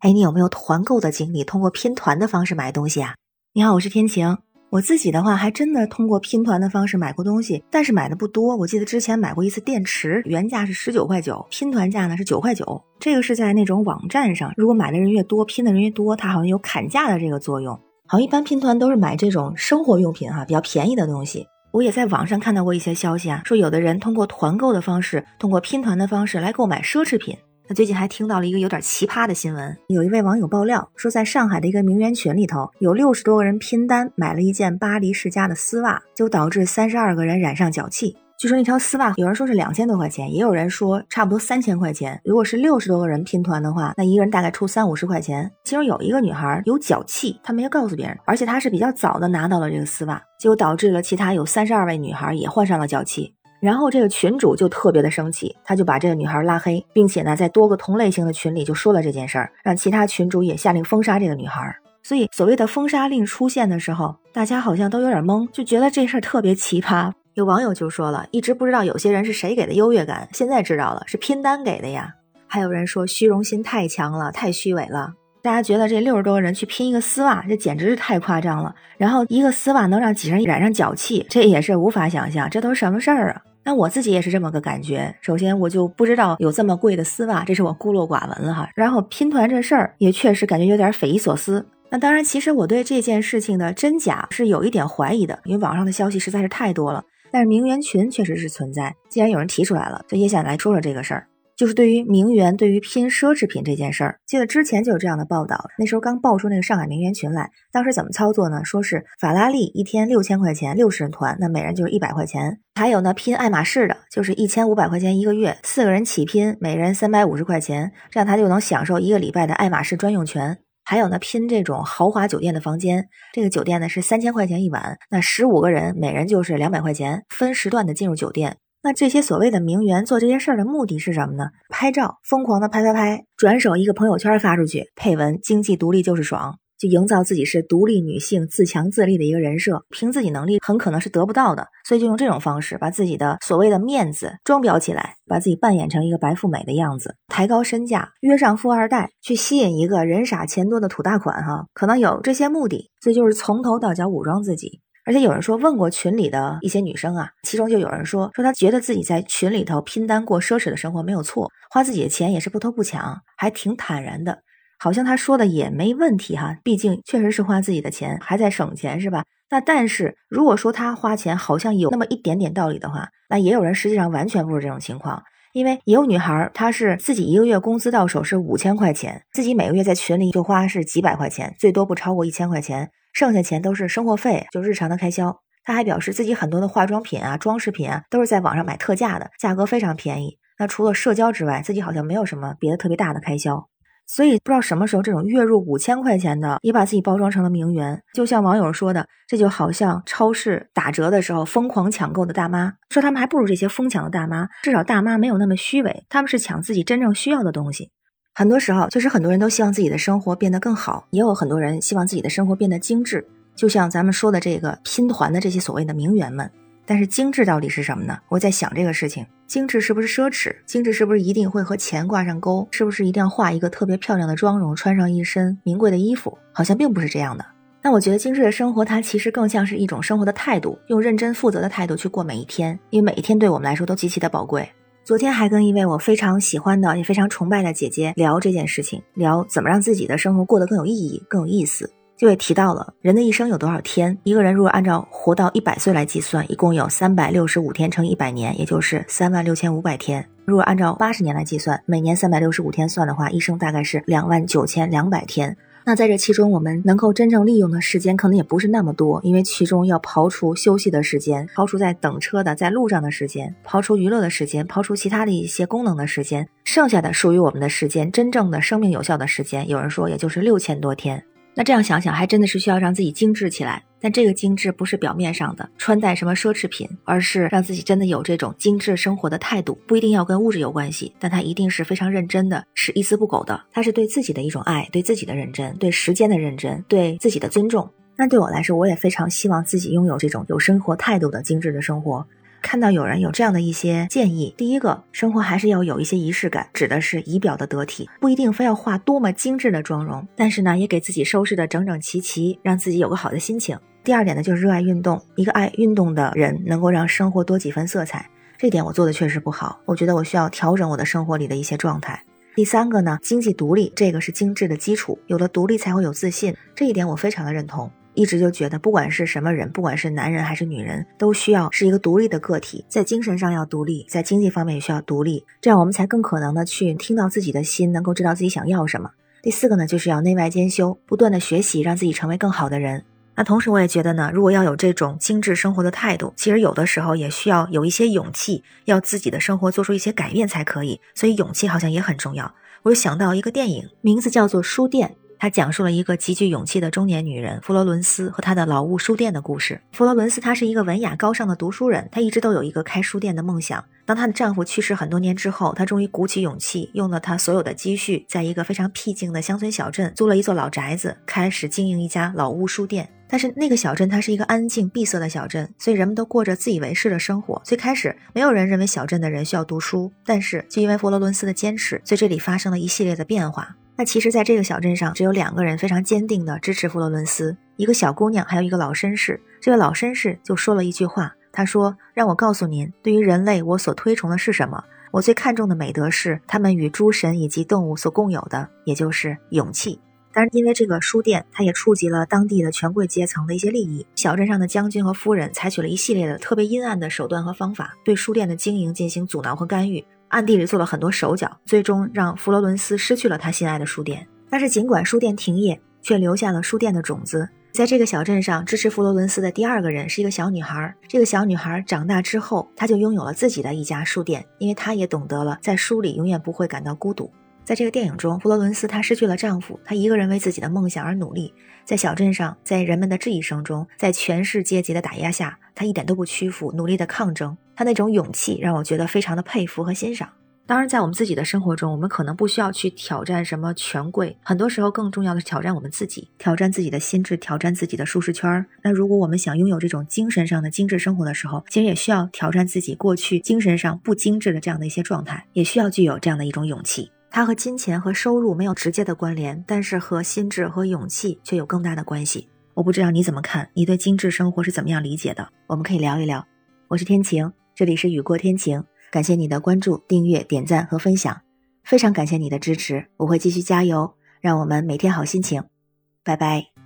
哎，你有没有团购的经历？通过拼团的方式买东西啊？你好，我是天晴。我自己的话，还真的通过拼团的方式买过东西，但是买的不多。我记得之前买过一次电池，原价是十九块九，拼团价呢是九块九。这个是在那种网站上，如果买的人越多，拼的人越多，它好像有砍价的这个作用。好一般拼团都是买这种生活用品哈，比较便宜的东西。我也在网上看到过一些消息啊，说有的人通过团购的方式，通过拼团的方式来购买奢侈品。那最近还听到了一个有点奇葩的新闻，有一位网友爆料说，在上海的一个名媛群里头，有六十多个人拼单买了一件巴黎世家的丝袜，就导致三十二个人染上脚气。据说那条丝袜有人说是两千多块钱，也有人说差不多三千块钱。如果是六十多个人拼团的话，那一个人大概出三五十块钱。其中有一个女孩有脚气，她没告诉别人，而且她是比较早的拿到了这个丝袜，结果导致了其他有三十二位女孩也患上了脚气。然后这个群主就特别的生气，他就把这个女孩拉黑，并且呢，在多个同类型的群里就说了这件事儿，让其他群主也下令封杀这个女孩。所以所谓的封杀令出现的时候，大家好像都有点懵，就觉得这事儿特别奇葩。有网友就说了，一直不知道有些人是谁给的优越感，现在知道了，是拼单给的呀。还有人说虚荣心太强了，太虚伪了。大家觉得这六十多个人去拼一个丝袜，这简直是太夸张了。然后一个丝袜能让几人染上脚气，这也是无法想象，这都是什么事儿啊？那我自己也是这么个感觉。首先，我就不知道有这么贵的丝袜，这是我孤陋寡闻了哈。然后拼团这事儿也确实感觉有点匪夷所思。那当然，其实我对这件事情的真假是有一点怀疑的，因为网上的消息实在是太多了。但是名媛群确实是存在，既然有人提出来了，就也想来说说这个事儿。就是对于名媛，对于拼奢侈品这件事儿，记得之前就有这样的报道。那时候刚爆出那个上海名媛群来，当时怎么操作呢？说是法拉利一天六千块钱，六十人团，那每人就是一百块钱。还有呢，拼爱马仕的，就是一千五百块钱一个月，四个人起拼，每人三百五十块钱，这样他就能享受一个礼拜的爱马仕专用权。还有呢，拼这种豪华酒店的房间，这个酒店呢是三千块钱一晚，那十五个人每人就是两百块钱，分时段的进入酒店。那这些所谓的名媛做这些事儿的目的是什么呢？拍照，疯狂的拍拍拍，转手一个朋友圈发出去，配文“经济独立就是爽”，就营造自己是独立女性、自强自立的一个人设。凭自己能力很可能是得不到的，所以就用这种方式把自己的所谓的面子装裱起来，把自己扮演成一个白富美的样子，抬高身价，约上富二代，去吸引一个人傻钱多的土大款哈，可能有这些目的，所以就是从头到脚武装自己。而且有人说问过群里的一些女生啊，其中就有人说说她觉得自己在群里头拼单过奢侈的生活没有错，花自己的钱也是不偷不抢，还挺坦然的，好像她说的也没问题哈。毕竟确实是花自己的钱，还在省钱是吧？那但是如果说她花钱好像有那么一点点道理的话，那也有人实际上完全不是这种情况，因为也有女孩她是自己一个月工资到手是五千块钱，自己每个月在群里就花是几百块钱，最多不超过一千块钱。剩下钱都是生活费，就日常的开销。她还表示自己很多的化妆品啊、装饰品啊，都是在网上买特价的，价格非常便宜。那除了社交之外，自己好像没有什么别的特别大的开销。所以不知道什么时候，这种月入五千块钱的也把自己包装成了名媛。就像网友说的，这就好像超市打折的时候疯狂抢购的大妈，说他们还不如这些疯抢的大妈。至少大妈没有那么虚伪，他们是抢自己真正需要的东西。很多时候，确实很多人都希望自己的生活变得更好，也有很多人希望自己的生活变得精致。就像咱们说的这个拼团的这些所谓的名媛们，但是精致到底是什么呢？我在想这个事情，精致是不是奢侈？精致是不是一定会和钱挂上钩？是不是一定要画一个特别漂亮的妆容，穿上一身名贵的衣服？好像并不是这样的。那我觉得精致的生活，它其实更像是一种生活的态度，用认真负责的态度去过每一天，因为每一天对我们来说都极其的宝贵。昨天还跟一位我非常喜欢的也非常崇拜的姐姐聊这件事情，聊怎么让自己的生活过得更有意义、更有意思，就也提到了人的一生有多少天。一个人如果按照活到一百岁来计算，一共有三百六十五天乘一百年，也就是三万六千五百天。如果按照八十年来计算，每年三百六十五天算的话，一生大概是两万九千两百天。那在这其中，我们能够真正利用的时间可能也不是那么多，因为其中要刨除休息的时间，刨除在等车的在路上的时间，刨除娱乐的时间，刨除其他的一些功能的时间，剩下的属于我们的时间，真正的生命有效的时间，有人说也就是六千多天。那这样想想，还真的是需要让自己精致起来。但这个精致不是表面上的穿戴什么奢侈品，而是让自己真的有这种精致生活的态度。不一定要跟物质有关系，但它一定是非常认真的，是一丝不苟的。它是对自己的一种爱，对自己的认真，对时间的认真，对自己的尊重。那对我来说，我也非常希望自己拥有这种有生活态度的精致的生活。看到有人有这样的一些建议，第一个，生活还是要有一些仪式感，指的是仪表的得体，不一定非要化多么精致的妆容，但是呢，也给自己收拾的整整齐齐，让自己有个好的心情。第二点呢，就是热爱运动，一个爱运动的人能够让生活多几分色彩，这点我做的确实不好，我觉得我需要调整我的生活里的一些状态。第三个呢，经济独立，这个是精致的基础，有了独立才会有自信，这一点我非常的认同。一直就觉得，不管是什么人，不管是男人还是女人，都需要是一个独立的个体，在精神上要独立，在经济方面也需要独立，这样我们才更可能的去听到自己的心，能够知道自己想要什么。第四个呢，就是要内外兼修，不断的学习，让自己成为更好的人。那同时，我也觉得呢，如果要有这种精致生活的态度，其实有的时候也需要有一些勇气，要自己的生活做出一些改变才可以。所以勇气好像也很重要。我就想到一个电影，名字叫做《书店》。他讲述了一个极具勇气的中年女人弗罗伦斯和她的老屋书店的故事。弗罗伦斯她是一个文雅高尚的读书人，她一直都有一个开书店的梦想。当她的丈夫去世很多年之后，她终于鼓起勇气，用了她所有的积蓄，在一个非常僻静的乡村小镇租了一座老宅子，开始经营一家老屋书店。但是那个小镇它是一个安静闭塞的小镇，所以人们都过着自以为是的生活。最开始没有人认为小镇的人需要读书，但是就因为弗罗伦斯的坚持，所以这里发生了一系列的变化。那其实，在这个小镇上，只有两个人非常坚定地支持弗罗伦斯，一个小姑娘，还有一个老绅士。这个老绅士就说了一句话，他说：“让我告诉您，对于人类，我所推崇的是什么？我最看重的美德是他们与诸神以及动物所共有的，也就是勇气。”但是因为这个书店，它也触及了当地的权贵阶层的一些利益。小镇上的将军和夫人采取了一系列的特别阴暗的手段和方法，对书店的经营进行阻挠和干预。暗地里做了很多手脚，最终让弗罗伦斯失去了他心爱的书店。但是尽管书店停业，却留下了书店的种子。在这个小镇上，支持弗罗伦斯的第二个人是一个小女孩。这个小女孩长大之后，她就拥有了自己的一家书店，因为她也懂得了在书里永远不会感到孤独。在这个电影中，弗罗伦斯她失去了丈夫，她一个人为自己的梦想而努力。在小镇上，在人们的质疑声中，在权势阶级的打压下，她一点都不屈服，努力的抗争。她那种勇气让我觉得非常的佩服和欣赏。当然，在我们自己的生活中，我们可能不需要去挑战什么权贵，很多时候更重要的是挑战我们自己，挑战自己的心智，挑战自己的舒适圈。那如果我们想拥有这种精神上的精致生活的时候，其实也需要挑战自己过去精神上不精致的这样的一些状态，也需要具有这样的一种勇气。它和金钱和收入没有直接的关联，但是和心智和勇气却有更大的关系。我不知道你怎么看，你对精致生活是怎么样理解的？我们可以聊一聊。我是天晴，这里是雨过天晴。感谢你的关注、订阅、点赞和分享，非常感谢你的支持，我会继续加油，让我们每天好心情，拜拜。